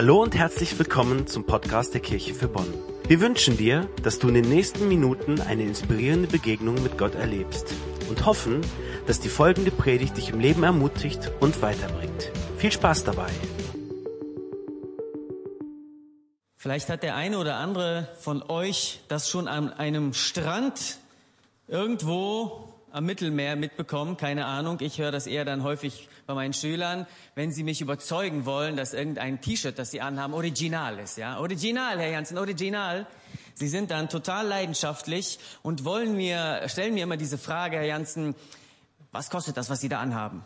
Hallo und herzlich willkommen zum Podcast der Kirche für Bonn. Wir wünschen dir, dass du in den nächsten Minuten eine inspirierende Begegnung mit Gott erlebst und hoffen, dass die folgende Predigt dich im Leben ermutigt und weiterbringt. Viel Spaß dabei! Vielleicht hat der eine oder andere von euch das schon an einem Strand irgendwo am Mittelmeer mitbekommen, keine Ahnung. Ich höre das eher dann häufig bei meinen Schülern, wenn sie mich überzeugen wollen, dass irgendein T-Shirt, das sie anhaben, original ist. Ja, original, Herr Janssen, original. Sie sind dann total leidenschaftlich und wollen mir, stellen mir immer diese Frage, Herr Janssen, was kostet das, was Sie da anhaben?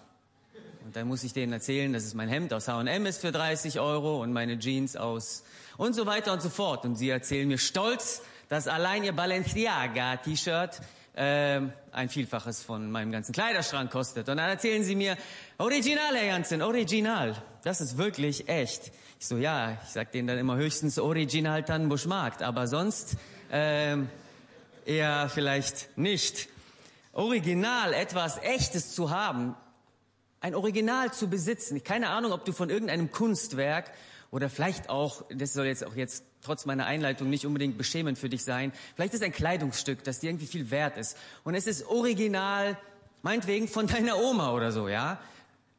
Und dann muss ich denen erzählen, dass es mein Hemd aus H&M ist für 30 Euro und meine Jeans aus und so weiter und so fort. Und sie erzählen mir stolz, dass allein ihr Balenciaga-T-Shirt äh, ein Vielfaches von meinem ganzen Kleiderschrank kostet. Und dann erzählen sie mir, Original, Herr Janssen, Original. Das ist wirklich echt. Ich so, ja, ich sag denen dann immer höchstens Original Tannenbuschmarkt, aber sonst äh, eher vielleicht nicht. Original, etwas Echtes zu haben, ein Original zu besitzen. Keine Ahnung, ob du von irgendeinem Kunstwerk oder vielleicht auch, das soll jetzt auch jetzt trotz meiner Einleitung nicht unbedingt beschämend für dich sein, vielleicht ist ein Kleidungsstück, das dir irgendwie viel wert ist. Und es ist original, meinetwegen von deiner Oma oder so, ja.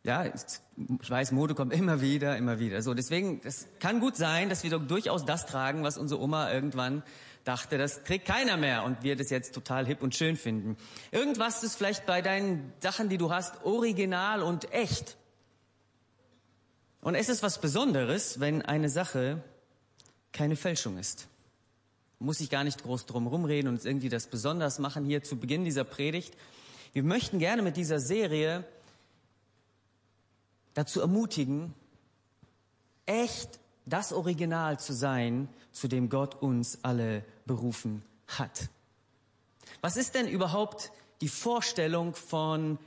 Ja, ich weiß, Mode kommt immer wieder, immer wieder. So, deswegen, es kann gut sein, dass wir doch durchaus das tragen, was unsere Oma irgendwann dachte, das trägt keiner mehr und wir das jetzt total hip und schön finden. Irgendwas ist vielleicht bei deinen Sachen, die du hast, original und echt. Und es ist was Besonderes, wenn eine Sache keine Fälschung ist. Muss ich gar nicht groß drum rumreden und irgendwie das besonders machen hier zu Beginn dieser Predigt. Wir möchten gerne mit dieser Serie dazu ermutigen, echt das Original zu sein, zu dem Gott uns alle berufen hat. Was ist denn überhaupt die Vorstellung von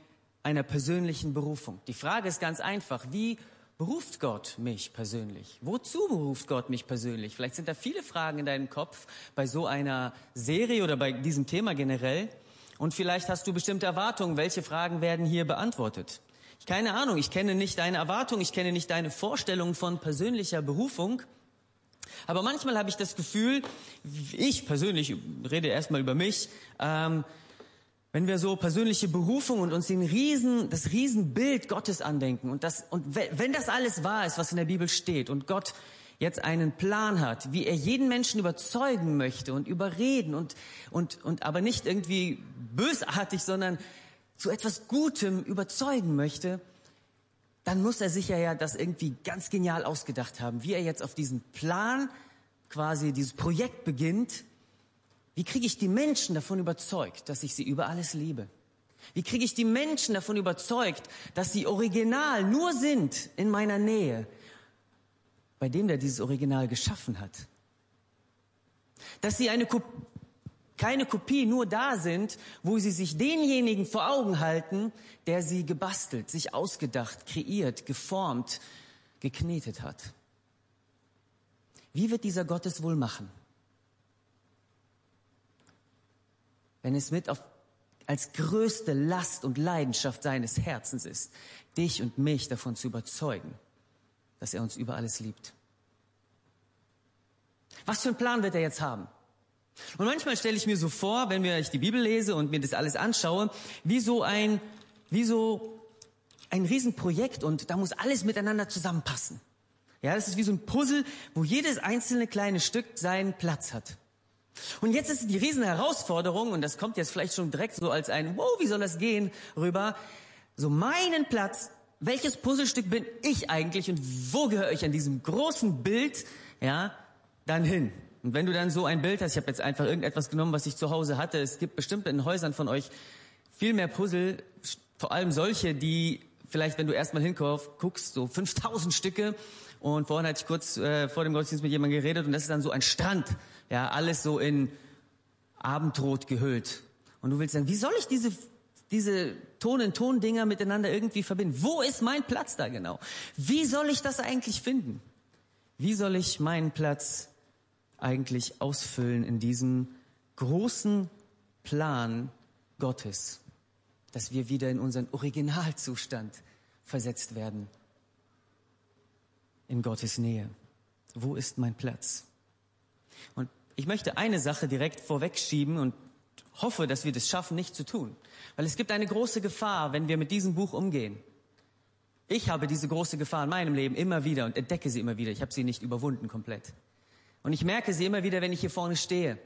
einer persönlichen Berufung? Die Frage ist ganz einfach. Wie beruft Gott mich persönlich? Wozu beruft Gott mich persönlich? Vielleicht sind da viele Fragen in deinem Kopf bei so einer Serie oder bei diesem Thema generell. Und vielleicht hast du bestimmte Erwartungen. Welche Fragen werden hier beantwortet? Keine Ahnung. Ich kenne nicht deine Erwartungen. Ich kenne nicht deine Vorstellungen von persönlicher Berufung. Aber manchmal habe ich das Gefühl, ich persönlich rede erstmal über mich, ähm, wenn wir so persönliche Berufung und uns den Riesen, das Riesenbild Gottes andenken und das, und wenn das alles wahr ist, was in der Bibel steht und Gott jetzt einen Plan hat, wie er jeden Menschen überzeugen möchte und überreden und, und, und aber nicht irgendwie bösartig, sondern zu etwas Gutem überzeugen möchte, dann muss er sicher ja das irgendwie ganz genial ausgedacht haben, wie er jetzt auf diesen Plan quasi dieses Projekt beginnt wie kriege ich die Menschen davon überzeugt, dass ich sie über alles liebe? Wie kriege ich die Menschen davon überzeugt, dass sie original nur sind in meiner Nähe, bei dem, der dieses Original geschaffen hat? Dass sie eine Kop keine Kopie nur da sind, wo sie sich denjenigen vor Augen halten, der sie gebastelt, sich ausgedacht, kreiert, geformt, geknetet hat. Wie wird dieser Gott es wohl machen? Wenn es mit auf, als größte Last und Leidenschaft seines Herzens ist, dich und mich davon zu überzeugen, dass er uns über alles liebt. Was für einen Plan wird er jetzt haben? Und manchmal stelle ich mir so vor, wenn ich die Bibel lese und mir das alles anschaue, wie so ein, wie so ein Riesenprojekt und da muss alles miteinander zusammenpassen. Ja, das ist wie so ein Puzzle, wo jedes einzelne kleine Stück seinen Platz hat. Und jetzt ist die riesen Herausforderung, und das kommt jetzt vielleicht schon direkt so als ein, wow, wie soll das gehen, rüber, so meinen Platz, welches Puzzlestück bin ich eigentlich und wo gehöre ich an diesem großen Bild, ja, dann hin? Und wenn du dann so ein Bild hast, ich habe jetzt einfach irgendetwas genommen, was ich zu Hause hatte, es gibt bestimmt in Häusern von euch viel mehr Puzzle, vor allem solche, die vielleicht, wenn du erstmal hinguckst, so 5000 Stücke. Und vorhin hatte ich kurz äh, vor dem Gottesdienst mit jemandem geredet und das ist dann so ein Strand ja, alles so in Abendrot gehüllt. Und du willst sagen, wie soll ich diese, diese Ton-in-Ton-Dinger miteinander irgendwie verbinden? Wo ist mein Platz da genau? Wie soll ich das eigentlich finden? Wie soll ich meinen Platz eigentlich ausfüllen in diesem großen Plan Gottes, dass wir wieder in unseren Originalzustand versetzt werden, in Gottes Nähe? Wo ist mein Platz? Und ich möchte eine Sache direkt vorwegschieben und hoffe, dass wir das schaffen, nicht zu tun. Weil es gibt eine große Gefahr, wenn wir mit diesem Buch umgehen. Ich habe diese große Gefahr in meinem Leben immer wieder und entdecke sie immer wieder. Ich habe sie nicht überwunden komplett. Und ich merke sie immer wieder, wenn ich hier vorne stehe.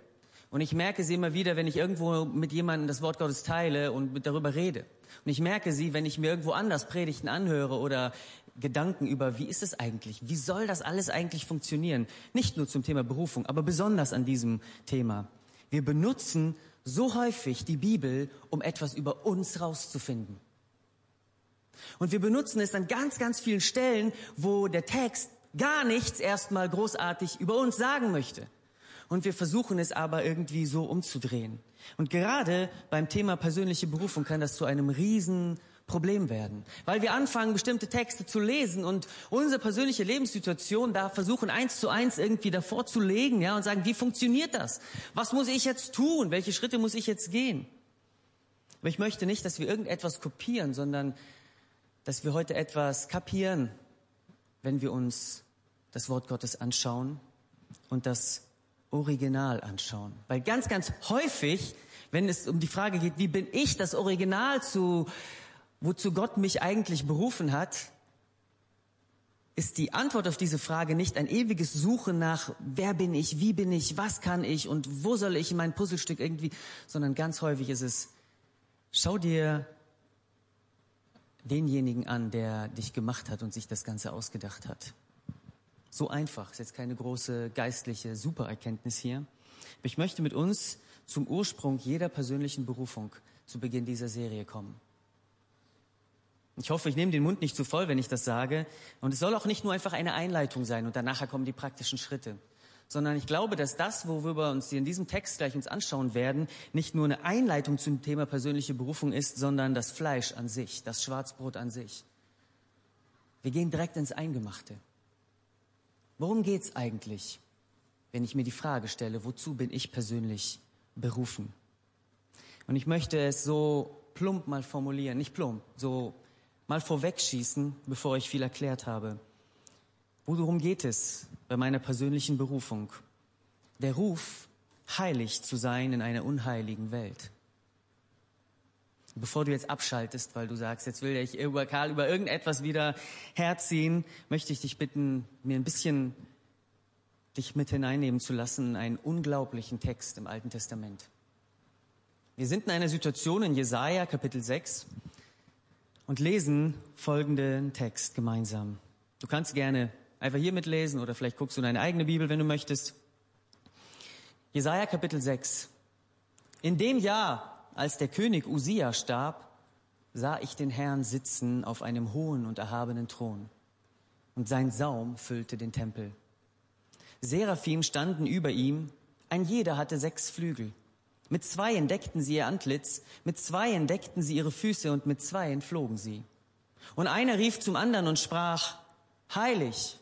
Und ich merke sie immer wieder, wenn ich irgendwo mit jemandem das Wort Gottes teile und darüber rede. Und ich merke sie, wenn ich mir irgendwo anders Predigten anhöre oder Gedanken über, wie ist es eigentlich? Wie soll das alles eigentlich funktionieren? Nicht nur zum Thema Berufung, aber besonders an diesem Thema. Wir benutzen so häufig die Bibel, um etwas über uns rauszufinden. Und wir benutzen es an ganz, ganz vielen Stellen, wo der Text gar nichts erstmal großartig über uns sagen möchte. Und wir versuchen es aber irgendwie so umzudrehen. Und gerade beim Thema persönliche Berufung kann das zu einem riesen Problem werden. Weil wir anfangen, bestimmte Texte zu lesen und unsere persönliche Lebenssituation da versuchen, eins zu eins irgendwie davor zu legen, ja, und sagen, wie funktioniert das? Was muss ich jetzt tun? Welche Schritte muss ich jetzt gehen? Aber ich möchte nicht, dass wir irgendetwas kopieren, sondern dass wir heute etwas kapieren, wenn wir uns das Wort Gottes anschauen und das Original anschauen. Weil ganz, ganz häufig, wenn es um die Frage geht, wie bin ich das Original zu wozu Gott mich eigentlich berufen hat, ist die Antwort auf diese Frage nicht ein ewiges Suchen nach, wer bin ich, wie bin ich, was kann ich und wo soll ich mein Puzzlestück irgendwie, sondern ganz häufig ist es, schau dir denjenigen an, der dich gemacht hat und sich das Ganze ausgedacht hat. So einfach, ist jetzt keine große geistliche Supererkenntnis hier. Ich möchte mit uns zum Ursprung jeder persönlichen Berufung zu Beginn dieser Serie kommen. Ich hoffe, ich nehme den Mund nicht zu voll, wenn ich das sage. Und es soll auch nicht nur einfach eine Einleitung sein und danach kommen die praktischen Schritte. Sondern ich glaube, dass das, worüber wir uns in diesem Text gleich uns anschauen werden, nicht nur eine Einleitung zum Thema persönliche Berufung ist, sondern das Fleisch an sich, das Schwarzbrot an sich. Wir gehen direkt ins Eingemachte. Worum geht's eigentlich, wenn ich mir die Frage stelle, wozu bin ich persönlich berufen? Und ich möchte es so plump mal formulieren, nicht plump, so mal vorwegschießen, bevor ich viel erklärt habe. Worum geht es bei meiner persönlichen Berufung? Der Ruf, heilig zu sein in einer unheiligen Welt. Bevor du jetzt abschaltest, weil du sagst, jetzt will ich über Karl über irgendetwas wieder herziehen, möchte ich dich bitten, mir ein bisschen dich mit hineinnehmen zu lassen in einen unglaublichen Text im Alten Testament. Wir sind in einer Situation in Jesaja Kapitel 6, und lesen folgenden Text gemeinsam. Du kannst gerne einfach hier mitlesen oder vielleicht guckst du in deine eigene Bibel, wenn du möchtest. Jesaja Kapitel 6. In dem Jahr, als der König Usia starb, sah ich den Herrn sitzen auf einem hohen und erhabenen Thron. Und sein Saum füllte den Tempel. Seraphim standen über ihm, ein jeder hatte sechs Flügel. Mit zweien deckten sie ihr Antlitz, mit zweien deckten sie ihre Füße und mit zweien flogen sie. Und einer rief zum anderen und sprach, Heilig,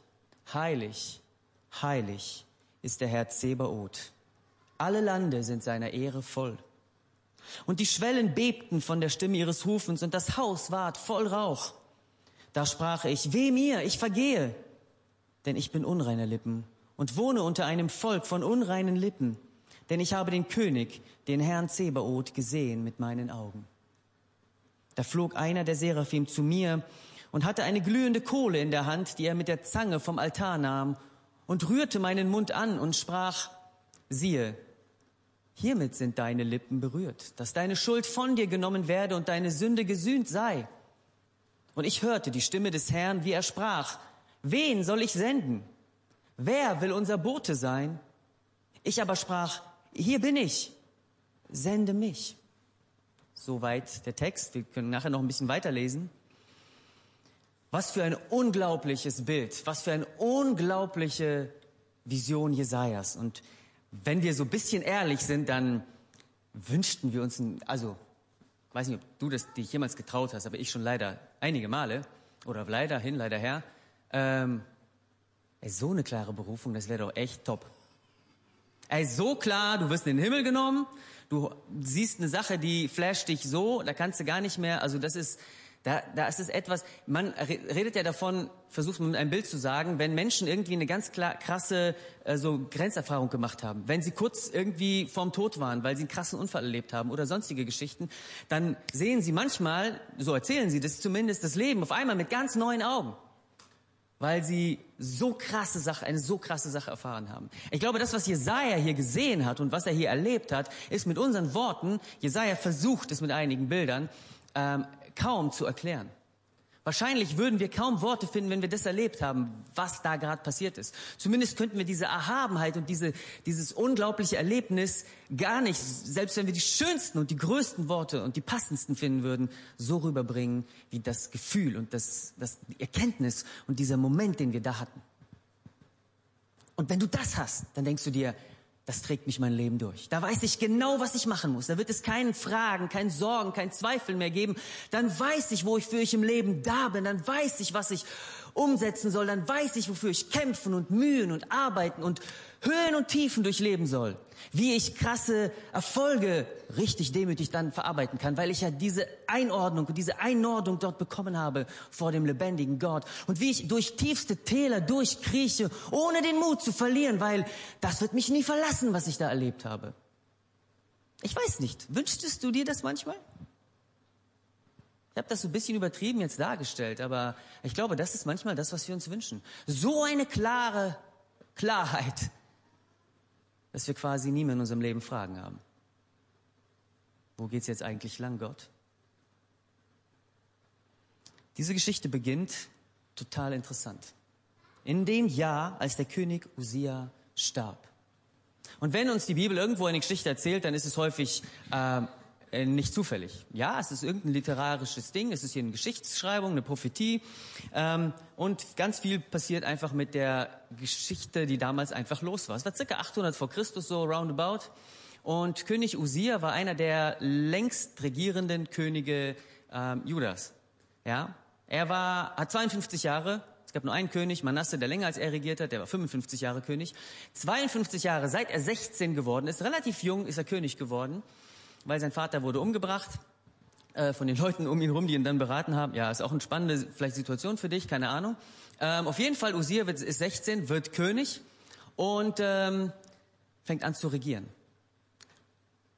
heilig, heilig ist der Herr Zebaoth. Alle Lande sind seiner Ehre voll. Und die Schwellen bebten von der Stimme ihres Rufens und das Haus ward voll Rauch. Da sprach ich, weh mir, ich vergehe, denn ich bin unreiner Lippen und wohne unter einem Volk von unreinen Lippen denn ich habe den König, den Herrn Zebaoth, gesehen mit meinen Augen. Da flog einer der Seraphim zu mir und hatte eine glühende Kohle in der Hand, die er mit der Zange vom Altar nahm und rührte meinen Mund an und sprach, siehe, hiermit sind deine Lippen berührt, dass deine Schuld von dir genommen werde und deine Sünde gesühnt sei. Und ich hörte die Stimme des Herrn, wie er sprach, wen soll ich senden? Wer will unser Bote sein? Ich aber sprach, hier bin ich, sende mich. Soweit der Text. Wir können nachher noch ein bisschen weiterlesen. Was für ein unglaubliches Bild, was für eine unglaubliche Vision Jesajas. Und wenn wir so ein bisschen ehrlich sind, dann wünschten wir uns, ein, also, weiß nicht, ob du das dich jemals getraut hast, aber ich schon leider einige Male, oder leider hin, leider her, ähm, ey, so eine klare Berufung, das wäre doch echt top. Ey, so klar, du wirst in den Himmel genommen, du siehst eine Sache, die flasht dich so, da kannst du gar nicht mehr, also das ist, Da, da ist es etwas, man redet ja davon, versucht mit einem Bild zu sagen, wenn Menschen irgendwie eine ganz klar, krasse äh, so Grenzerfahrung gemacht haben, wenn sie kurz irgendwie vorm Tod waren, weil sie einen krassen Unfall erlebt haben oder sonstige Geschichten, dann sehen sie manchmal, so erzählen sie das zumindest, das Leben auf einmal mit ganz neuen Augen weil sie so krasse Sache, eine so krasse Sache erfahren haben. Ich glaube, das, was Jesaja hier gesehen hat und was er hier erlebt hat, ist mit unseren Worten, Jesaja versucht es mit einigen Bildern, ähm, kaum zu erklären. Wahrscheinlich würden wir kaum Worte finden, wenn wir das erlebt haben, was da gerade passiert ist. Zumindest könnten wir diese Erhabenheit und diese, dieses unglaubliche Erlebnis gar nicht, selbst wenn wir die schönsten und die größten Worte und die passendsten finden würden, so rüberbringen, wie das Gefühl und das, das die Erkenntnis und dieser Moment, den wir da hatten. Und wenn du das hast, dann denkst du dir, das trägt mich mein Leben durch. Da weiß ich genau, was ich machen muss. Da wird es keinen Fragen, keinen Sorgen, keinen Zweifel mehr geben. Dann weiß ich, wo ich für ich im Leben da bin. Dann weiß ich, was ich umsetzen soll. Dann weiß ich, wofür ich kämpfen und mühen und arbeiten und Höhen und Tiefen durchleben soll. Wie ich krasse Erfolge richtig demütig dann verarbeiten kann, weil ich ja diese Einordnung und diese Einordnung dort bekommen habe vor dem lebendigen Gott. Und wie ich durch tiefste Täler durchkrieche, ohne den Mut zu verlieren, weil das wird mich nie verlassen, was ich da erlebt habe. Ich weiß nicht, wünschtest du dir das manchmal? Ich habe das so ein bisschen übertrieben jetzt dargestellt, aber ich glaube, das ist manchmal das, was wir uns wünschen. So eine klare Klarheit dass wir quasi nie mehr in unserem Leben Fragen haben. Wo geht's jetzt eigentlich lang, Gott? Diese Geschichte beginnt total interessant. In dem Jahr, als der König Usia starb. Und wenn uns die Bibel irgendwo eine Geschichte erzählt, dann ist es häufig äh, äh, nicht zufällig. Ja, es ist irgendein literarisches Ding, es ist hier eine Geschichtsschreibung, eine Prophetie ähm, und ganz viel passiert einfach mit der Geschichte, die damals einfach los war. Es war circa 800 vor Christus so roundabout und König Usia war einer der längst regierenden Könige ähm, Judas. Ja, er war hat 52 Jahre es gab nur einen König, Manasse, der länger als er regiert hat, der war 55 Jahre König. 52 Jahre, seit er 16 geworden ist, relativ jung ist er König geworden weil sein Vater wurde umgebracht äh, von den Leuten um ihn herum, die ihn dann beraten haben. Ja, ist auch eine spannende vielleicht Situation für dich, keine Ahnung. Ähm, auf jeden Fall, Uziah wird, ist 16, wird König und ähm, fängt an zu regieren.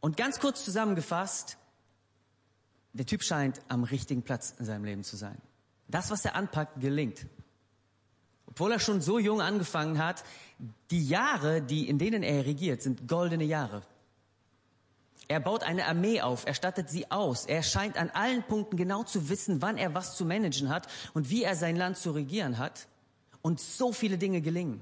Und ganz kurz zusammengefasst, der Typ scheint am richtigen Platz in seinem Leben zu sein. Das, was er anpackt, gelingt. Obwohl er schon so jung angefangen hat, die Jahre, die, in denen er regiert, sind goldene Jahre. Er baut eine Armee auf, er stattet sie aus. Er scheint an allen Punkten genau zu wissen, wann er was zu managen hat und wie er sein Land zu regieren hat. Und so viele Dinge gelingen.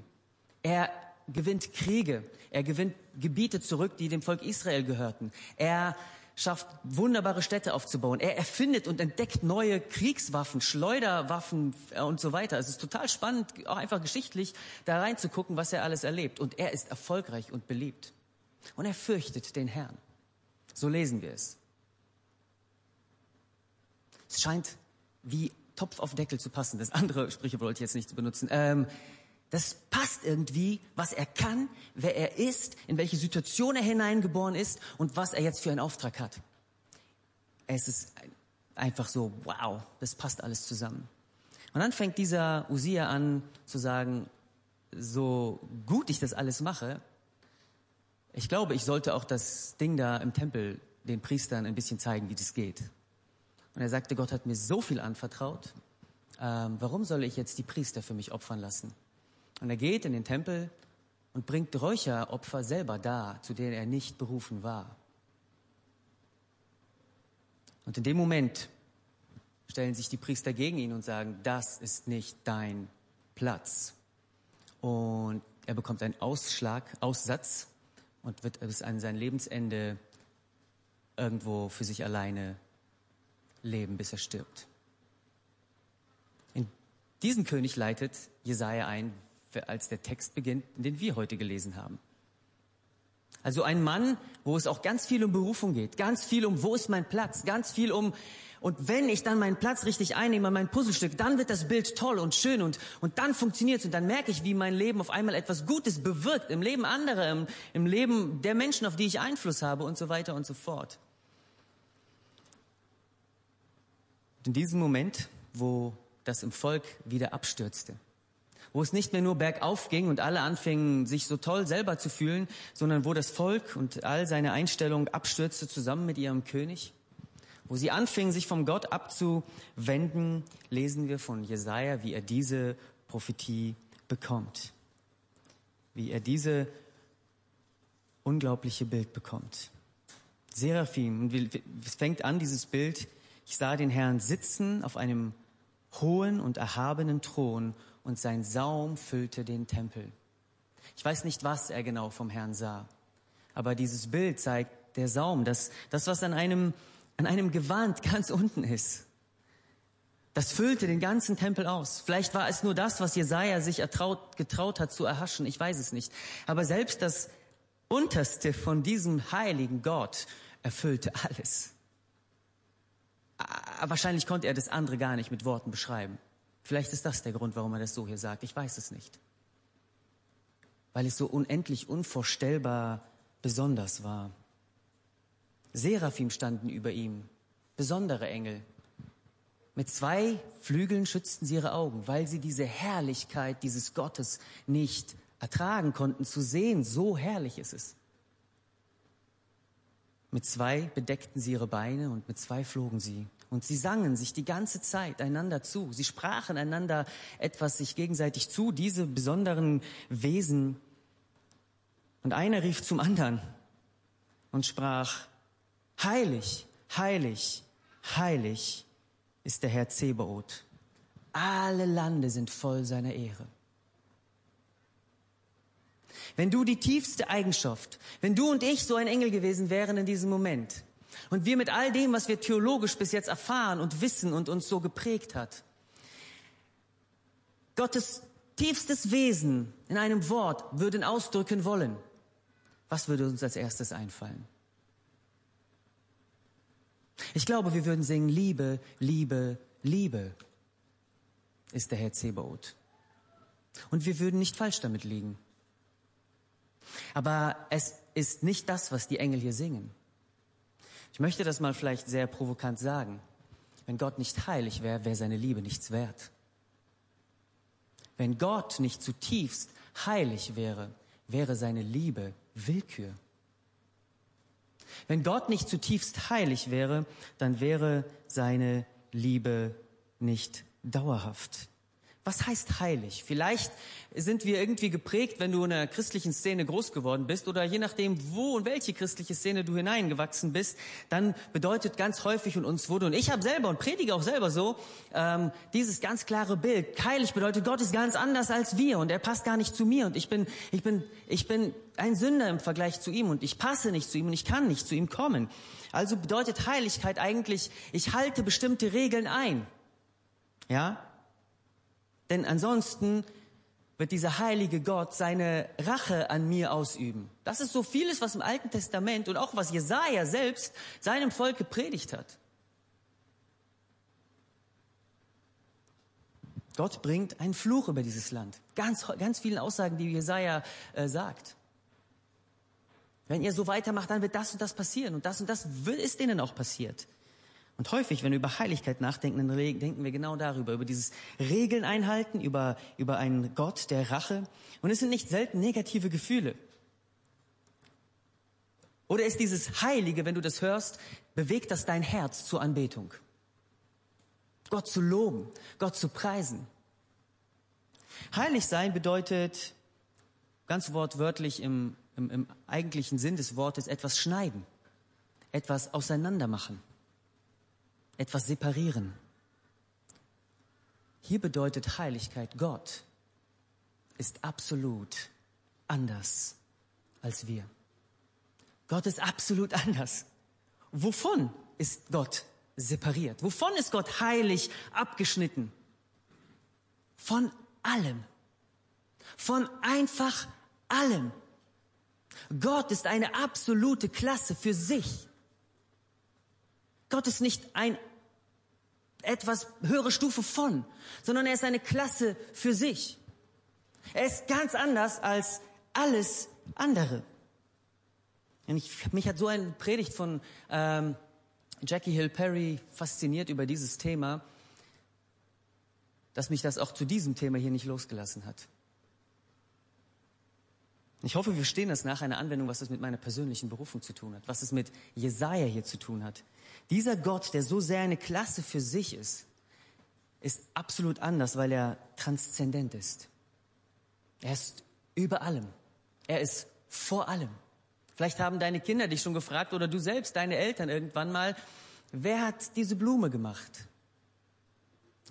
Er gewinnt Kriege, er gewinnt Gebiete zurück, die dem Volk Israel gehörten. Er schafft wunderbare Städte aufzubauen. Er erfindet und entdeckt neue Kriegswaffen, Schleuderwaffen äh, und so weiter. Es ist total spannend, auch einfach geschichtlich da reinzugucken, was er alles erlebt. Und er ist erfolgreich und beliebt. Und er fürchtet den Herrn. So lesen wir es. Es scheint wie Topf auf Deckel zu passen. Das andere Sprüche wollte ich jetzt nicht benutzen. Ähm, das passt irgendwie, was er kann, wer er ist, in welche Situation er hineingeboren ist und was er jetzt für einen Auftrag hat. Es ist einfach so, wow, das passt alles zusammen. Und dann fängt dieser Usia an zu sagen, so gut ich das alles mache, ich glaube, ich sollte auch das Ding da im Tempel den Priestern ein bisschen zeigen, wie das geht. Und er sagte, Gott hat mir so viel anvertraut. Ähm, warum soll ich jetzt die Priester für mich opfern lassen? Und er geht in den Tempel und bringt Räucheropfer selber da, zu denen er nicht berufen war. Und in dem Moment stellen sich die Priester gegen ihn und sagen, das ist nicht dein Platz. Und er bekommt einen Ausschlag, Aussatz und wird bis an sein Lebensende irgendwo für sich alleine leben, bis er stirbt. In diesen König leitet Jesaja ein, als der Text beginnt, den wir heute gelesen haben. Also ein Mann, wo es auch ganz viel um Berufung geht, ganz viel um, wo ist mein Platz, ganz viel um, und wenn ich dann meinen Platz richtig einnehme, mein Puzzlestück, dann wird das Bild toll und schön und, und dann funktioniert es und dann merke ich, wie mein Leben auf einmal etwas Gutes bewirkt im Leben anderer, im, im Leben der Menschen, auf die ich Einfluss habe und so weiter und so fort. Und in diesem Moment, wo das im Volk wieder abstürzte, wo es nicht mehr nur bergauf ging und alle anfingen, sich so toll selber zu fühlen, sondern wo das Volk und all seine Einstellung abstürzte zusammen mit ihrem König, wo sie anfingen, sich vom Gott abzuwenden, lesen wir von Jesaja, wie er diese Prophetie bekommt. Wie er diese unglaubliche Bild bekommt. Seraphim, es fängt an, dieses Bild, ich sah den Herrn sitzen auf einem hohen und erhabenen Thron und sein Saum füllte den Tempel. Ich weiß nicht, was er genau vom Herrn sah, aber dieses Bild zeigt der Saum, das, das was an einem, an einem Gewand ganz unten ist. Das füllte den ganzen Tempel aus. Vielleicht war es nur das, was Jesaja sich ertraut, getraut hat zu erhaschen. Ich weiß es nicht. Aber selbst das Unterste von diesem heiligen Gott erfüllte alles. Wahrscheinlich konnte er das andere gar nicht mit Worten beschreiben. Vielleicht ist das der Grund, warum er das so hier sagt. Ich weiß es nicht. Weil es so unendlich unvorstellbar besonders war. Seraphim standen über ihm, besondere Engel. Mit zwei Flügeln schützten sie ihre Augen, weil sie diese Herrlichkeit dieses Gottes nicht ertragen konnten zu sehen. So herrlich ist es. Mit zwei bedeckten sie ihre Beine und mit zwei flogen sie. Und sie sangen sich die ganze Zeit einander zu. Sie sprachen einander etwas sich gegenseitig zu, diese besonderen Wesen. Und einer rief zum anderen und sprach, heilig, heilig, heilig ist der Herr Zebaoth. Alle Lande sind voll seiner Ehre. Wenn du die tiefste Eigenschaft, wenn du und ich so ein Engel gewesen wären in diesem Moment und wir mit all dem, was wir theologisch bis jetzt erfahren und wissen und uns so geprägt hat, Gottes tiefstes Wesen in einem Wort würden ausdrücken wollen, was würde uns als erstes einfallen? Ich glaube, wir würden singen, Liebe, Liebe, Liebe ist der Herr Zebaoth. Und wir würden nicht falsch damit liegen. Aber es ist nicht das, was die Engel hier singen. Ich möchte das mal vielleicht sehr provokant sagen. Wenn Gott nicht heilig wäre, wäre seine Liebe nichts wert. Wenn Gott nicht zutiefst heilig wäre, wäre seine Liebe Willkür. Wenn Gott nicht zutiefst heilig wäre, dann wäre seine Liebe nicht dauerhaft. Was heißt heilig? Vielleicht sind wir irgendwie geprägt, wenn du in einer christlichen Szene groß geworden bist oder je nachdem, wo und welche christliche Szene du hineingewachsen bist, dann bedeutet ganz häufig und uns wurde, und ich habe selber und predige auch selber so, ähm, dieses ganz klare Bild. Heilig bedeutet, Gott ist ganz anders als wir und er passt gar nicht zu mir und ich bin, ich bin, ich bin ein Sünder im Vergleich zu ihm und ich passe nicht zu ihm und ich kann nicht zu ihm kommen. Also bedeutet Heiligkeit eigentlich, ich halte bestimmte Regeln ein. Ja? Denn ansonsten wird dieser heilige Gott seine Rache an mir ausüben. Das ist so vieles, was im Alten Testament und auch was Jesaja selbst seinem Volk gepredigt hat. Gott bringt einen Fluch über dieses Land. Ganz, ganz vielen Aussagen, die Jesaja äh, sagt. Wenn ihr so weitermacht, dann wird das und das passieren und das und das ist ihnen auch passiert. Und häufig, wenn wir über Heiligkeit nachdenken, dann denken wir genau darüber, über dieses Regeln einhalten, über, über einen Gott der Rache. Und es sind nicht selten negative Gefühle. Oder ist dieses Heilige, wenn du das hörst, bewegt das dein Herz zur Anbetung? Gott zu loben, Gott zu preisen. Heilig sein bedeutet, ganz wortwörtlich im, im, im eigentlichen Sinn des Wortes, etwas schneiden, etwas auseinandermachen etwas separieren. Hier bedeutet Heiligkeit, Gott ist absolut anders als wir. Gott ist absolut anders. Wovon ist Gott separiert? Wovon ist Gott heilig abgeschnitten? Von allem. Von einfach allem. Gott ist eine absolute Klasse für sich. Gott ist nicht ein etwas höhere Stufe von, sondern er ist eine Klasse für sich. Er ist ganz anders als alles andere. Und ich, mich hat so eine Predigt von ähm, Jackie Hill Perry fasziniert über dieses Thema, dass mich das auch zu diesem Thema hier nicht losgelassen hat. Ich hoffe, wir verstehen das nach einer Anwendung, was es mit meiner persönlichen Berufung zu tun hat, was es mit Jesaja hier zu tun hat. Dieser Gott, der so sehr eine Klasse für sich ist, ist absolut anders, weil er transzendent ist. Er ist über allem. Er ist vor allem. Vielleicht haben deine Kinder dich schon gefragt oder du selbst, deine Eltern irgendwann mal, wer hat diese Blume gemacht?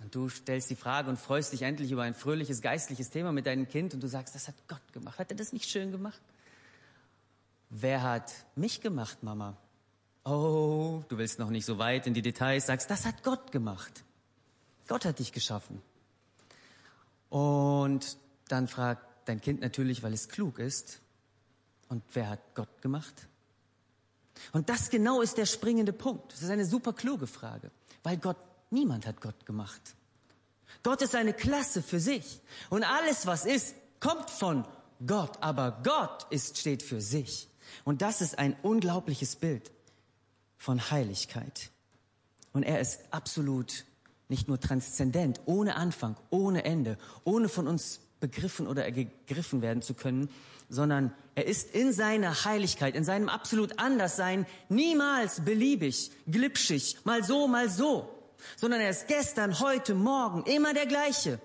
Und du stellst die Frage und freust dich endlich über ein fröhliches geistliches Thema mit deinem Kind und du sagst, das hat Gott gemacht. Hat er das nicht schön gemacht? Wer hat mich gemacht, Mama? Oh, du willst noch nicht so weit in die Details, sagst, das hat Gott gemacht. Gott hat dich geschaffen. Und dann fragt dein Kind natürlich, weil es klug ist, und wer hat Gott gemacht? Und das genau ist der springende Punkt. Das ist eine super kluge Frage, weil Gott Niemand hat Gott gemacht. Gott ist eine Klasse für sich. Und alles, was ist, kommt von Gott. Aber Gott ist, steht für sich. Und das ist ein unglaubliches Bild von Heiligkeit. Und er ist absolut nicht nur transzendent, ohne Anfang, ohne Ende, ohne von uns begriffen oder gegriffen werden zu können, sondern er ist in seiner Heiligkeit, in seinem absolut Anderssein niemals beliebig, glitschig, mal so, mal so sondern er ist gestern, heute, morgen immer der gleiche.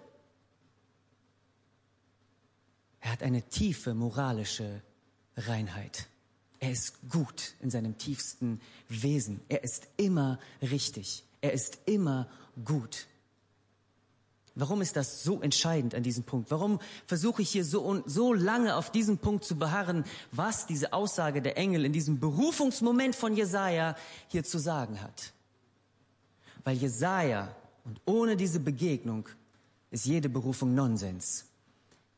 Er hat eine tiefe moralische Reinheit. Er ist gut in seinem tiefsten Wesen. Er ist immer richtig. Er ist immer gut. Warum ist das so entscheidend an diesem Punkt? Warum versuche ich hier so, so lange auf diesem Punkt zu beharren, was diese Aussage der Engel in diesem Berufungsmoment von Jesaja hier zu sagen hat? Weil Jesaja, und ohne diese Begegnung ist jede Berufung Nonsens.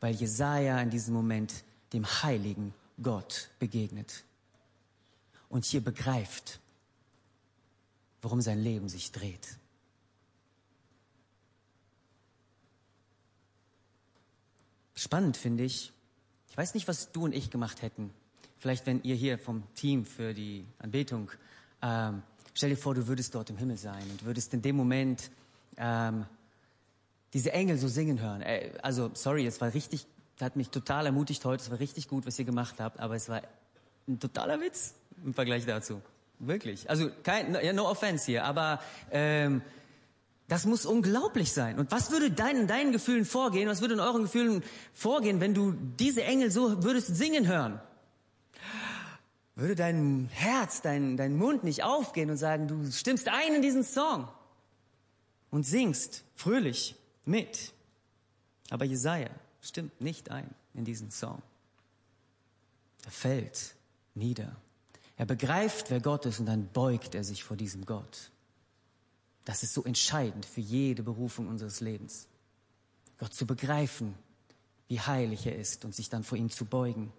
Weil Jesaja in diesem Moment dem heiligen Gott begegnet. Und hier begreift, worum sein Leben sich dreht. Spannend finde ich, ich weiß nicht, was du und ich gemacht hätten. Vielleicht, wenn ihr hier vom Team für die Anbetung ähm, Stell dir vor, du würdest dort im Himmel sein und würdest in dem Moment ähm, diese Engel so singen hören. Äh, also, sorry, es war richtig, hat mich total ermutigt heute. Es war richtig gut, was ihr gemacht habt, aber es war ein totaler Witz im Vergleich dazu. Wirklich. Also, kein, no, no offense hier, aber ähm, das muss unglaublich sein. Und was würde dein, in deinen Gefühlen vorgehen? Was würde in euren Gefühlen vorgehen, wenn du diese Engel so würdest singen hören? Würde dein Herz, dein, dein Mund nicht aufgehen und sagen, du stimmst ein in diesen Song und singst fröhlich mit. Aber Jesaja stimmt nicht ein in diesen Song. Er fällt nieder. Er begreift, wer Gott ist und dann beugt er sich vor diesem Gott. Das ist so entscheidend für jede Berufung unseres Lebens. Gott zu begreifen, wie heilig er ist und sich dann vor ihm zu beugen.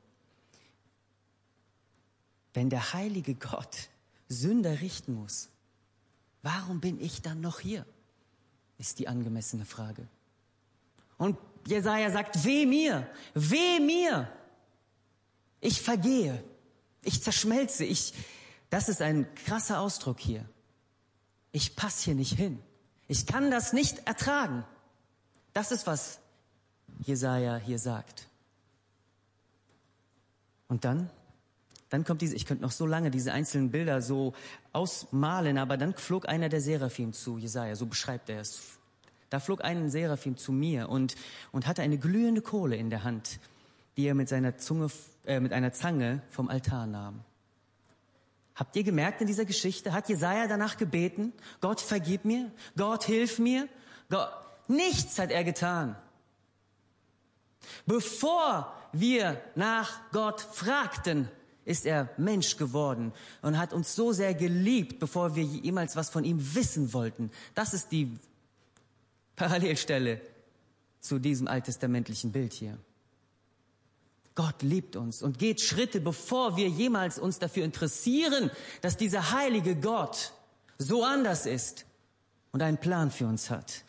Wenn der heilige Gott Sünder richten muss, warum bin ich dann noch hier? Ist die angemessene Frage. Und Jesaja sagt, weh mir, weh mir. Ich vergehe, ich zerschmelze, ich, das ist ein krasser Ausdruck hier. Ich passe hier nicht hin. Ich kann das nicht ertragen. Das ist, was Jesaja hier sagt. Und dann dann kommt diese, ich könnte noch so lange diese einzelnen Bilder so ausmalen, aber dann flog einer der Seraphim zu Jesaja, so beschreibt er es. Da flog ein Seraphim zu mir und, und hatte eine glühende Kohle in der Hand, die er mit seiner Zunge, äh, mit einer Zange vom Altar nahm. Habt ihr gemerkt in dieser Geschichte, hat Jesaja danach gebeten, Gott vergib mir, Gott hilf mir, Gott, nichts hat er getan. Bevor wir nach Gott fragten, ist er Mensch geworden und hat uns so sehr geliebt, bevor wir jemals was von ihm wissen wollten. Das ist die Parallelstelle zu diesem alttestamentlichen Bild hier. Gott liebt uns und geht Schritte, bevor wir jemals uns dafür interessieren, dass dieser heilige Gott so anders ist und einen Plan für uns hat.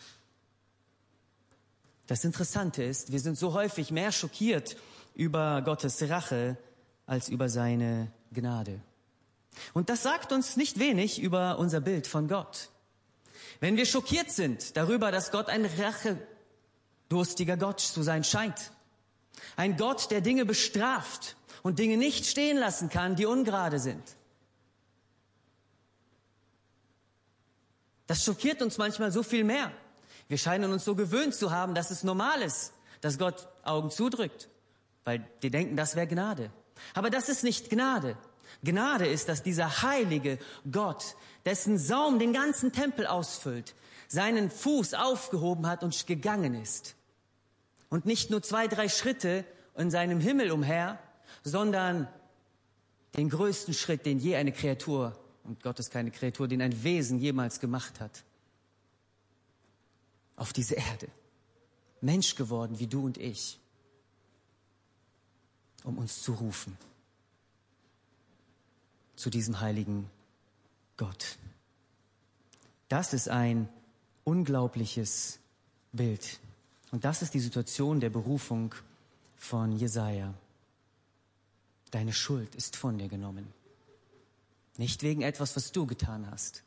Das Interessante ist, wir sind so häufig mehr schockiert über Gottes Rache als über seine Gnade. Und das sagt uns nicht wenig über unser Bild von Gott. Wenn wir schockiert sind darüber, dass Gott ein rachedurstiger Gott zu sein scheint, ein Gott, der Dinge bestraft und Dinge nicht stehen lassen kann, die ungerade sind. Das schockiert uns manchmal so viel mehr. Wir scheinen uns so gewöhnt zu haben, dass es normal ist, dass Gott Augen zudrückt, weil wir denken, das wäre Gnade. Aber das ist nicht Gnade. Gnade ist, dass dieser heilige Gott, dessen Saum den ganzen Tempel ausfüllt, seinen Fuß aufgehoben hat und gegangen ist. Und nicht nur zwei, drei Schritte in seinem Himmel umher, sondern den größten Schritt, den je eine Kreatur, und Gott ist keine Kreatur, den ein Wesen jemals gemacht hat, auf diese Erde. Mensch geworden wie du und ich, um uns zu rufen zu diesem heiligen Gott. Das ist ein unglaubliches Bild. Und das ist die Situation der Berufung von Jesaja. Deine Schuld ist von dir genommen. Nicht wegen etwas, was du getan hast.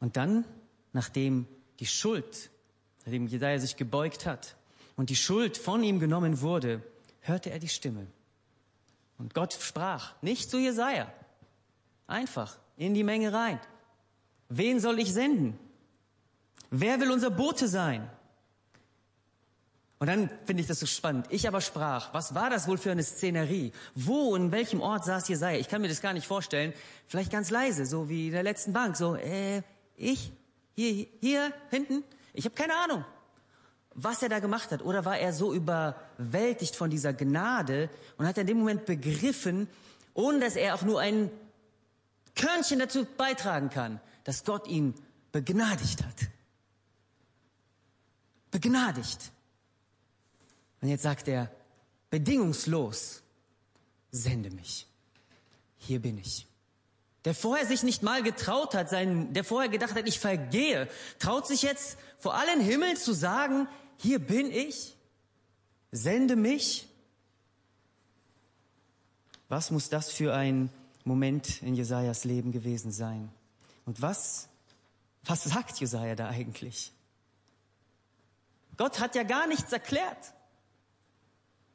Und dann, nachdem die Schuld, nachdem Jesaja sich gebeugt hat und die Schuld von ihm genommen wurde, hörte er die Stimme. Und Gott sprach, nicht zu Jesaja. Einfach in die Menge rein. Wen soll ich senden? Wer will unser Bote sein? Und dann finde ich das so spannend. Ich aber sprach, was war das wohl für eine Szenerie? Wo, in welchem Ort saß Jesaja? Ich kann mir das gar nicht vorstellen. Vielleicht ganz leise, so wie in der letzten Bank. So, äh, ich? Hier, hier, hinten? Ich habe keine Ahnung was er da gemacht hat? Oder war er so überwältigt von dieser Gnade und hat in dem Moment begriffen, ohne dass er auch nur ein Körnchen dazu beitragen kann, dass Gott ihn begnadigt hat. Begnadigt. Und jetzt sagt er, bedingungslos, sende mich. Hier bin ich. Der vorher sich nicht mal getraut hat, sein, der vorher gedacht hat, ich vergehe, traut sich jetzt vor allen Himmel zu sagen, hier bin ich, sende mich. Was muss das für ein Moment in Jesajas Leben gewesen sein? Und was, was sagt Jesaja da eigentlich? Gott hat ja gar nichts erklärt.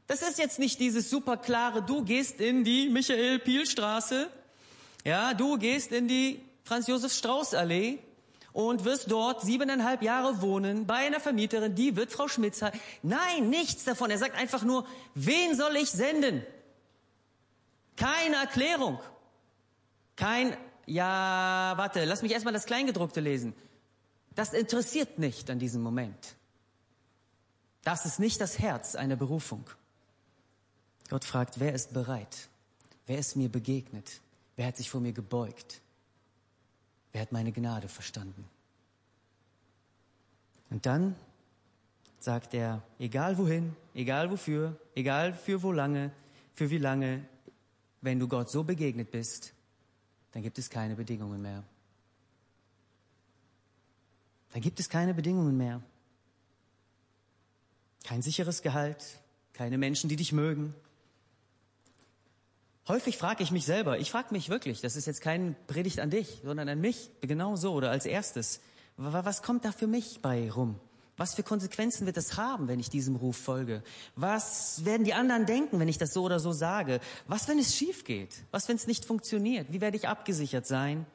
Das ist jetzt nicht dieses super klare, du gehst in die Michael-Piel-Straße, ja, du gehst in die Franz-Josef-Strauß-Allee und wirst dort siebeneinhalb Jahre wohnen bei einer Vermieterin, die wird Frau Schmitz sein. Nein, nichts davon. Er sagt einfach nur, wen soll ich senden? Keine Erklärung. Kein, ja, warte, lass mich erstmal das Kleingedruckte lesen. Das interessiert nicht an diesem Moment. Das ist nicht das Herz einer Berufung. Gott fragt, wer ist bereit? Wer ist mir begegnet? Wer hat sich vor mir gebeugt? Wer hat meine Gnade verstanden? Und dann sagt er, egal wohin, egal wofür, egal für wo lange, für wie lange, wenn du Gott so begegnet bist, dann gibt es keine Bedingungen mehr. Dann gibt es keine Bedingungen mehr. Kein sicheres Gehalt, keine Menschen, die dich mögen, Häufig frage ich mich selber, ich frage mich wirklich, das ist jetzt kein Predigt an dich, sondern an mich, genau so oder als erstes. Was kommt da für mich bei rum? Was für Konsequenzen wird es haben, wenn ich diesem Ruf folge? Was werden die anderen denken, wenn ich das so oder so sage? Was, wenn es schief geht? Was, wenn es nicht funktioniert? Wie werde ich abgesichert sein?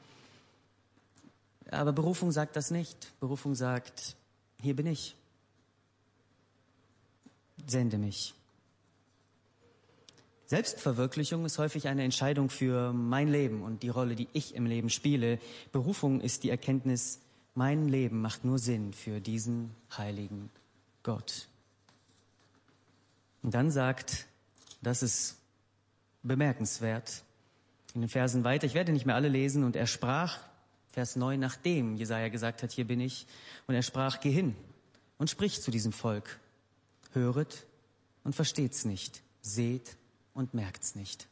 Aber Berufung sagt das nicht. Berufung sagt, hier bin ich. Sende mich. Selbstverwirklichung ist häufig eine Entscheidung für mein Leben und die Rolle, die ich im Leben spiele. Berufung ist die Erkenntnis, mein Leben macht nur Sinn für diesen heiligen Gott. Und dann sagt, das ist bemerkenswert, in den Versen weiter, ich werde nicht mehr alle lesen, und er sprach, Vers 9, nachdem Jesaja gesagt hat, hier bin ich, und er sprach, geh hin und sprich zu diesem Volk, höret und versteht's nicht, seht und merkt's nicht.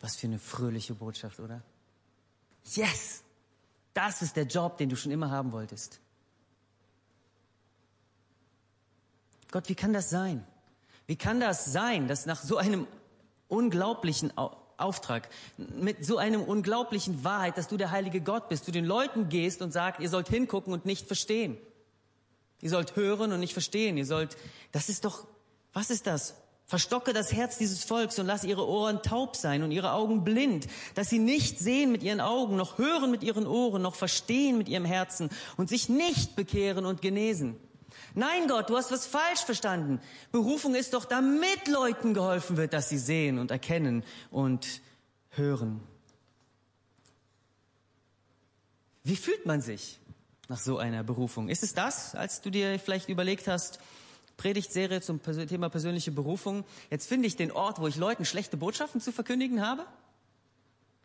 Was für eine fröhliche Botschaft, oder? Yes! Das ist der Job, den du schon immer haben wolltest. Gott, wie kann das sein? Wie kann das sein, dass nach so einem unglaublichen Auftrag, mit so einem unglaublichen Wahrheit, dass du der heilige Gott bist, du den Leuten gehst und sagst, ihr sollt hingucken und nicht verstehen. Ihr sollt hören und nicht verstehen. Ihr sollt, das ist doch, was ist das? Verstocke das Herz dieses Volks und lass ihre Ohren taub sein und ihre Augen blind, dass sie nicht sehen mit ihren Augen, noch hören mit ihren Ohren, noch verstehen mit ihrem Herzen und sich nicht bekehren und genesen. Nein, Gott, du hast was falsch verstanden. Berufung ist doch, damit Leuten geholfen wird, dass sie sehen und erkennen und hören. Wie fühlt man sich nach so einer Berufung? Ist es das, als du dir vielleicht überlegt hast, Predigtserie zum Thema persönliche Berufung, jetzt finde ich den Ort, wo ich Leuten schlechte Botschaften zu verkündigen habe?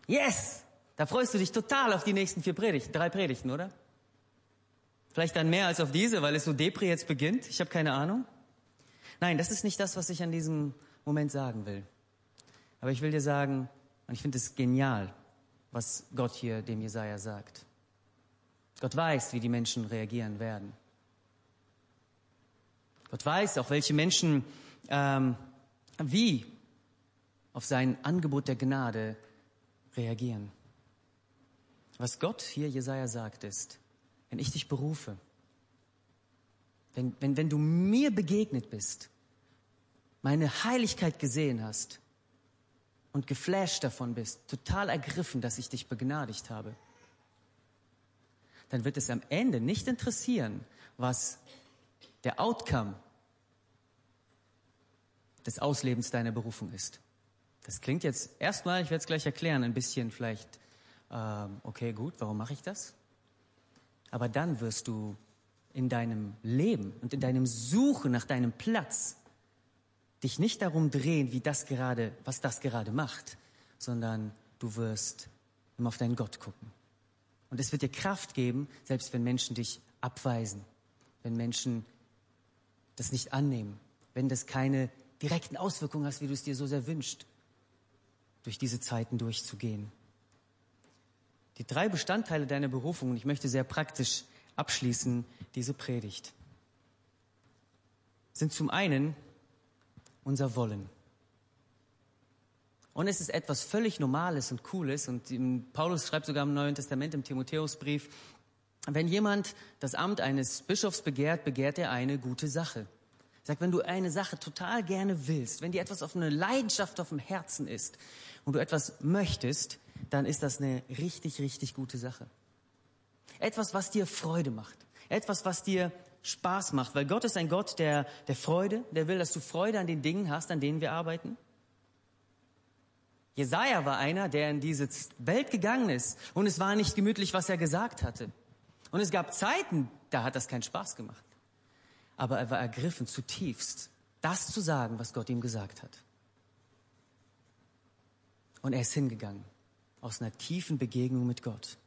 Yes! Da freust du dich total auf die nächsten vier Predigten, drei Predigten, oder? Vielleicht dann mehr als auf diese, weil es so Depri jetzt beginnt. Ich habe keine Ahnung. Nein, das ist nicht das, was ich an diesem Moment sagen will. Aber ich will dir sagen, und ich finde es genial, was Gott hier dem Jesaja sagt. Gott weiß, wie die Menschen reagieren werden. Gott weiß auch, welche Menschen ähm, wie auf sein Angebot der Gnade reagieren. Was Gott hier Jesaja sagt, ist, wenn ich dich berufe, wenn, wenn, wenn du mir begegnet bist, meine Heiligkeit gesehen hast und geflasht davon bist, total ergriffen, dass ich dich begnadigt habe, dann wird es am Ende nicht interessieren, was der Outcome des Auslebens deiner Berufung ist. Das klingt jetzt erstmal, ich werde es gleich erklären, ein bisschen vielleicht, ähm, okay, gut, warum mache ich das? Aber dann wirst du in deinem Leben und in deinem Suchen nach deinem Platz dich nicht darum drehen, wie das gerade, was das gerade macht, sondern du wirst immer auf deinen Gott gucken. Und es wird dir Kraft geben, selbst wenn Menschen dich abweisen, wenn Menschen das nicht annehmen, wenn das keine direkten Auswirkungen hat, wie du es dir so sehr wünschst, durch diese Zeiten durchzugehen. Die drei Bestandteile deiner Berufung, und ich möchte sehr praktisch abschließen diese Predigt, sind zum einen unser Wollen. Und es ist etwas völlig Normales und Cooles. Und Paulus schreibt sogar im Neuen Testament, im Timotheusbrief, wenn jemand das Amt eines Bischofs begehrt, begehrt er eine gute Sache. Sagt, wenn du eine Sache total gerne willst, wenn dir etwas auf eine Leidenschaft auf dem Herzen ist und du etwas möchtest, dann ist das eine richtig, richtig gute Sache. Etwas, was dir Freude macht. Etwas, was dir Spaß macht. Weil Gott ist ein Gott der, der Freude. Der will, dass du Freude an den Dingen hast, an denen wir arbeiten. Jesaja war einer, der in diese Welt gegangen ist. Und es war nicht gemütlich, was er gesagt hatte. Und es gab Zeiten, da hat das keinen Spaß gemacht. Aber er war ergriffen zutiefst, das zu sagen, was Gott ihm gesagt hat. Und er ist hingegangen aus einer tiefen Begegnung mit Gott.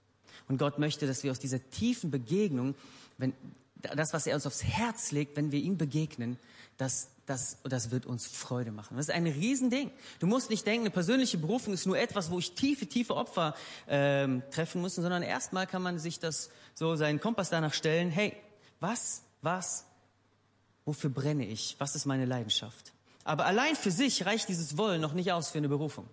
Und Gott möchte, dass wir aus dieser tiefen Begegnung, wenn das, was er uns aufs Herz legt, wenn wir ihm begegnen, das, das, das wird uns Freude machen. Das ist ein Riesending. Du musst nicht denken, eine persönliche Berufung ist nur etwas, wo ich tiefe, tiefe Opfer ähm, treffen muss, sondern erstmal kann man sich das so seinen Kompass danach stellen. Hey, was, was, wofür brenne ich? Was ist meine Leidenschaft? Aber allein für sich reicht dieses Wollen noch nicht aus für eine Berufung.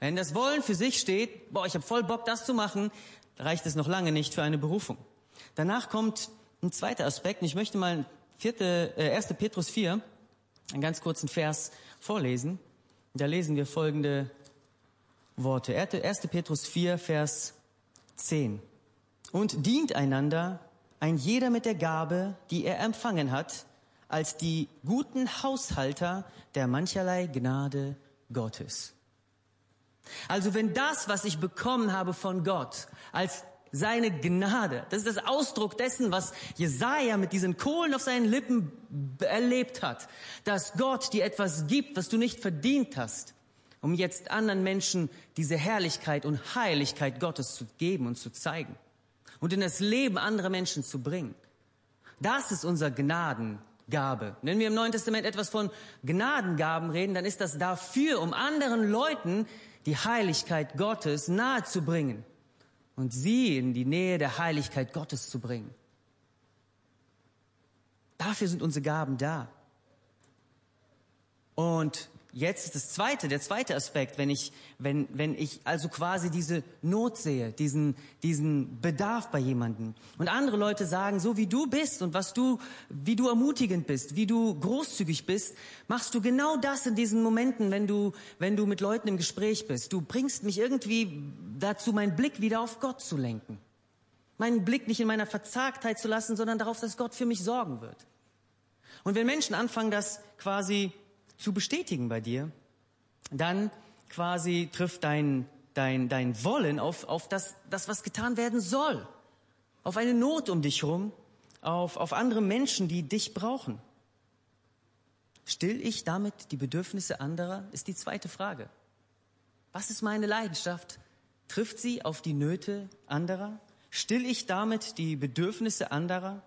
Wenn das Wollen für sich steht, boah, ich habe voll Bock, das zu machen, reicht es noch lange nicht für eine Berufung. Danach kommt ein zweiter Aspekt. Und ich möchte mal vierte, äh, 1. Petrus 4, einen ganz kurzen Vers vorlesen. Da lesen wir folgende Worte. 1. Petrus 4, Vers 10. Und dient einander, ein jeder mit der Gabe, die er empfangen hat, als die guten Haushalter der mancherlei Gnade Gottes. Also wenn das, was ich bekommen habe von Gott, als seine Gnade, das ist das Ausdruck dessen, was Jesaja mit diesen Kohlen auf seinen Lippen erlebt hat, dass Gott dir etwas gibt, was du nicht verdient hast, um jetzt anderen Menschen diese Herrlichkeit und Heiligkeit Gottes zu geben und zu zeigen und in das Leben anderer Menschen zu bringen. Das ist unser Gnadengabe. Wenn wir im Neuen Testament etwas von Gnadengaben reden, dann ist das dafür, um anderen Leuten die Heiligkeit Gottes nahe zu bringen und sie in die Nähe der Heiligkeit Gottes zu bringen. Dafür sind unsere Gaben da. Und jetzt ist das zweite, der zweite Aspekt, wenn ich, wenn, wenn ich also quasi diese Not sehe, diesen, diesen Bedarf bei jemandem. Und andere Leute sagen, so wie du bist und was du, wie du ermutigend bist, wie du großzügig bist, machst du genau das in diesen Momenten, wenn du, wenn du mit Leuten im Gespräch bist. Du bringst mich irgendwie dazu, meinen Blick wieder auf Gott zu lenken. Meinen Blick nicht in meiner Verzagtheit zu lassen, sondern darauf, dass Gott für mich sorgen wird. Und wenn Menschen anfangen, das quasi zu bestätigen bei dir, dann quasi trifft dein, dein, dein Wollen auf, auf das, das, was getan werden soll. Auf eine Not um dich rum, auf, auf andere Menschen, die dich brauchen. Still ich damit die Bedürfnisse anderer, ist die zweite Frage. Was ist meine Leidenschaft? Trifft sie auf die Nöte anderer? Still ich damit die Bedürfnisse anderer?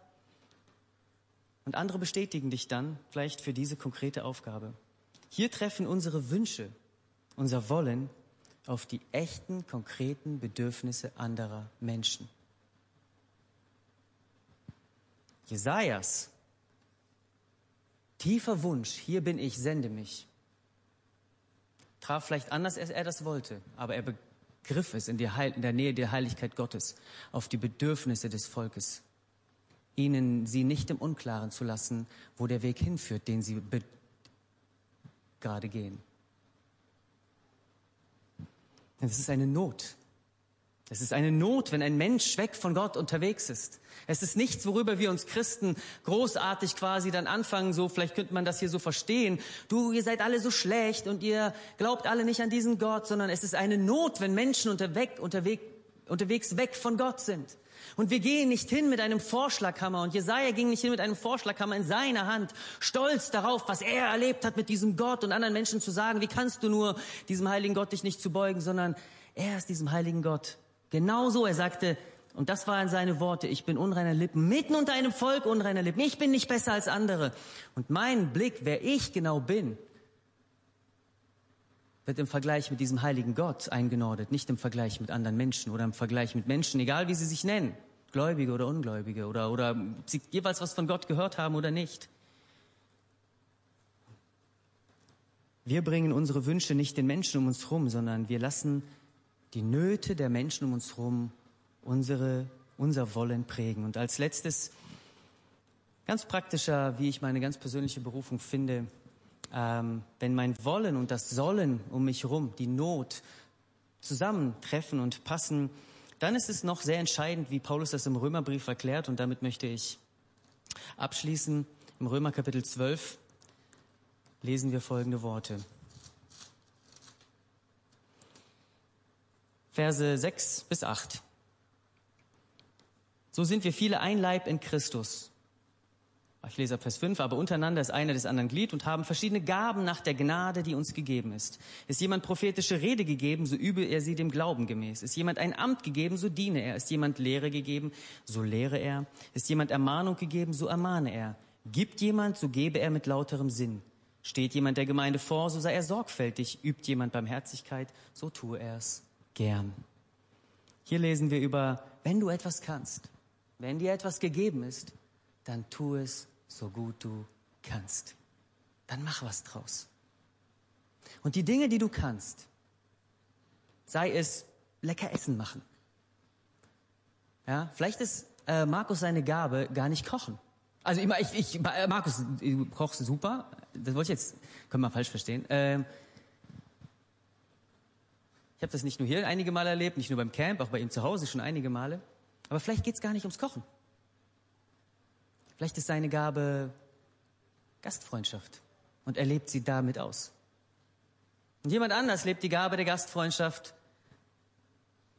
Und andere bestätigen dich dann vielleicht für diese konkrete Aufgabe. Hier treffen unsere Wünsche, unser Wollen auf die echten, konkreten Bedürfnisse anderer Menschen. Jesajas tiefer Wunsch, hier bin ich, sende mich, traf vielleicht anders, als er das wollte, aber er begriff es in der, Nähe der Heiligkeit Gottes auf die Bedürfnisse des Volkes ihnen sie nicht im Unklaren zu lassen, wo der Weg hinführt, den sie gerade gehen. Denn es ist eine Not. Es ist eine Not, wenn ein Mensch weg von Gott unterwegs ist. Es ist nichts, worüber wir uns Christen großartig quasi dann anfangen, so, vielleicht könnte man das hier so verstehen. Du, ihr seid alle so schlecht und ihr glaubt alle nicht an diesen Gott, sondern es ist eine Not, wenn Menschen unterwegs, unterwegs, unterwegs weg von Gott sind. Und wir gehen nicht hin mit einem Vorschlaghammer. Und Jesaja ging nicht hin mit einem Vorschlaghammer in seiner Hand, stolz darauf, was er erlebt hat mit diesem Gott und anderen Menschen zu sagen, wie kannst du nur diesem heiligen Gott dich nicht zu beugen, sondern er ist diesem heiligen Gott. Genauso, er sagte, und das waren seine Worte, ich bin unreiner Lippen, mitten unter einem Volk unreiner Lippen. Ich bin nicht besser als andere. Und mein Blick, wer ich genau bin, wird im Vergleich mit diesem heiligen Gott eingenordet, nicht im Vergleich mit anderen Menschen oder im Vergleich mit Menschen, egal wie sie sich nennen, Gläubige oder Ungläubige oder, oder sie jeweils was von Gott gehört haben oder nicht. Wir bringen unsere Wünsche nicht den Menschen um uns herum, sondern wir lassen die Nöte der Menschen um uns herum unsere, unser Wollen prägen. Und als letztes, ganz praktischer, wie ich meine ganz persönliche Berufung finde, ähm, wenn mein Wollen und das Sollen um mich herum, die Not zusammentreffen und passen, dann ist es noch sehr entscheidend, wie Paulus das im Römerbrief erklärt. Und damit möchte ich abschließen. Im Römer Kapitel 12 lesen wir folgende Worte. Verse 6 bis 8. So sind wir viele ein Leib in Christus ich lese ab Vers 5, aber untereinander ist einer des anderen Glied und haben verschiedene Gaben nach der Gnade, die uns gegeben ist. Ist jemand prophetische Rede gegeben, so übe er sie dem Glauben gemäß. Ist jemand ein Amt gegeben, so diene er. Ist jemand Lehre gegeben, so lehre er. Ist jemand Ermahnung gegeben, so ermahne er. Gibt jemand, so gebe er mit lauterem Sinn. Steht jemand der Gemeinde vor, so sei er sorgfältig. Übt jemand Barmherzigkeit, so tue er es gern. Hier lesen wir über, wenn du etwas kannst, wenn dir etwas gegeben ist, dann tu es so gut du kannst. Dann mach was draus. Und die Dinge, die du kannst, sei es lecker Essen machen. Ja, vielleicht ist äh, Markus seine Gabe gar nicht kochen. Also ich, ich, ich äh, Markus, du kochst super. Das wollte ich jetzt, können wir falsch verstehen. Ähm, ich habe das nicht nur hier einige Male erlebt, nicht nur beim Camp, auch bei ihm zu Hause schon einige Male. Aber vielleicht geht's gar nicht ums Kochen. Vielleicht ist seine Gabe Gastfreundschaft und er lebt sie damit aus. Und jemand anders lebt die Gabe der Gastfreundschaft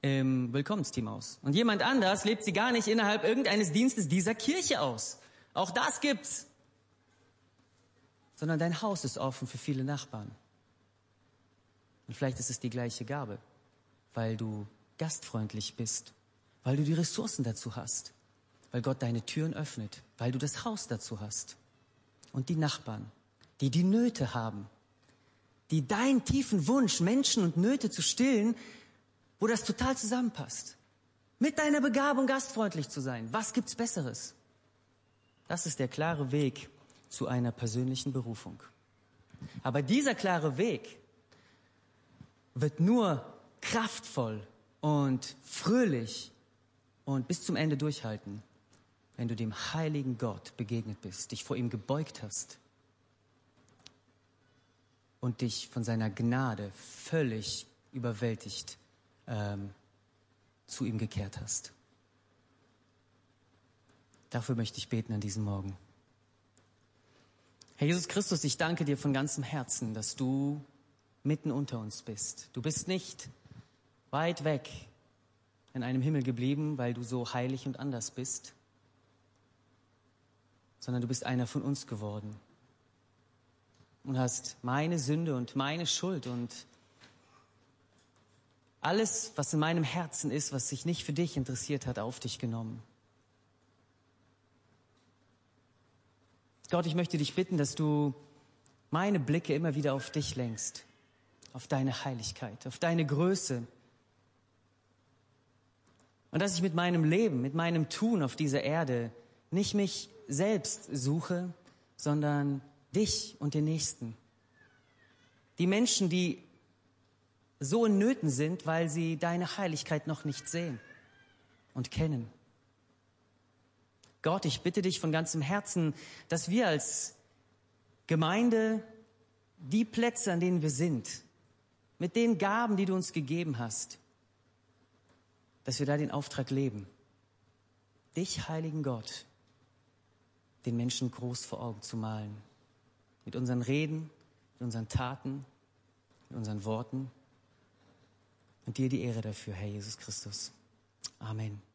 im Willkommensteam aus. Und jemand anders lebt sie gar nicht innerhalb irgendeines Dienstes dieser Kirche aus. Auch das gibt's. Sondern dein Haus ist offen für viele Nachbarn. Und vielleicht ist es die gleiche Gabe, weil du gastfreundlich bist, weil du die Ressourcen dazu hast weil Gott deine Türen öffnet, weil du das Haus dazu hast. Und die Nachbarn, die die Nöte haben, die deinen tiefen Wunsch, Menschen und Nöte zu stillen, wo das total zusammenpasst. Mit deiner Begabung gastfreundlich zu sein. Was gibt's Besseres? Das ist der klare Weg zu einer persönlichen Berufung. Aber dieser klare Weg wird nur kraftvoll und fröhlich und bis zum Ende durchhalten, wenn du dem heiligen Gott begegnet bist, dich vor ihm gebeugt hast und dich von seiner Gnade völlig überwältigt ähm, zu ihm gekehrt hast. Dafür möchte ich beten an diesem Morgen. Herr Jesus Christus, ich danke dir von ganzem Herzen, dass du mitten unter uns bist. Du bist nicht weit weg in einem Himmel geblieben, weil du so heilig und anders bist, sondern du bist einer von uns geworden und hast meine Sünde und meine Schuld und alles, was in meinem Herzen ist, was sich nicht für dich interessiert hat, auf dich genommen. Gott, ich möchte dich bitten, dass du meine Blicke immer wieder auf dich lenkst, auf deine Heiligkeit, auf deine Größe. Und dass ich mit meinem Leben, mit meinem Tun auf dieser Erde nicht mich selbst suche, sondern dich und den Nächsten. Die Menschen, die so in Nöten sind, weil sie deine Heiligkeit noch nicht sehen und kennen. Gott, ich bitte dich von ganzem Herzen, dass wir als Gemeinde die Plätze, an denen wir sind, mit den Gaben, die du uns gegeben hast, dass wir da den Auftrag leben, dich, heiligen Gott, den Menschen groß vor Augen zu malen. Mit unseren Reden, mit unseren Taten, mit unseren Worten. Und dir die Ehre dafür, Herr Jesus Christus. Amen.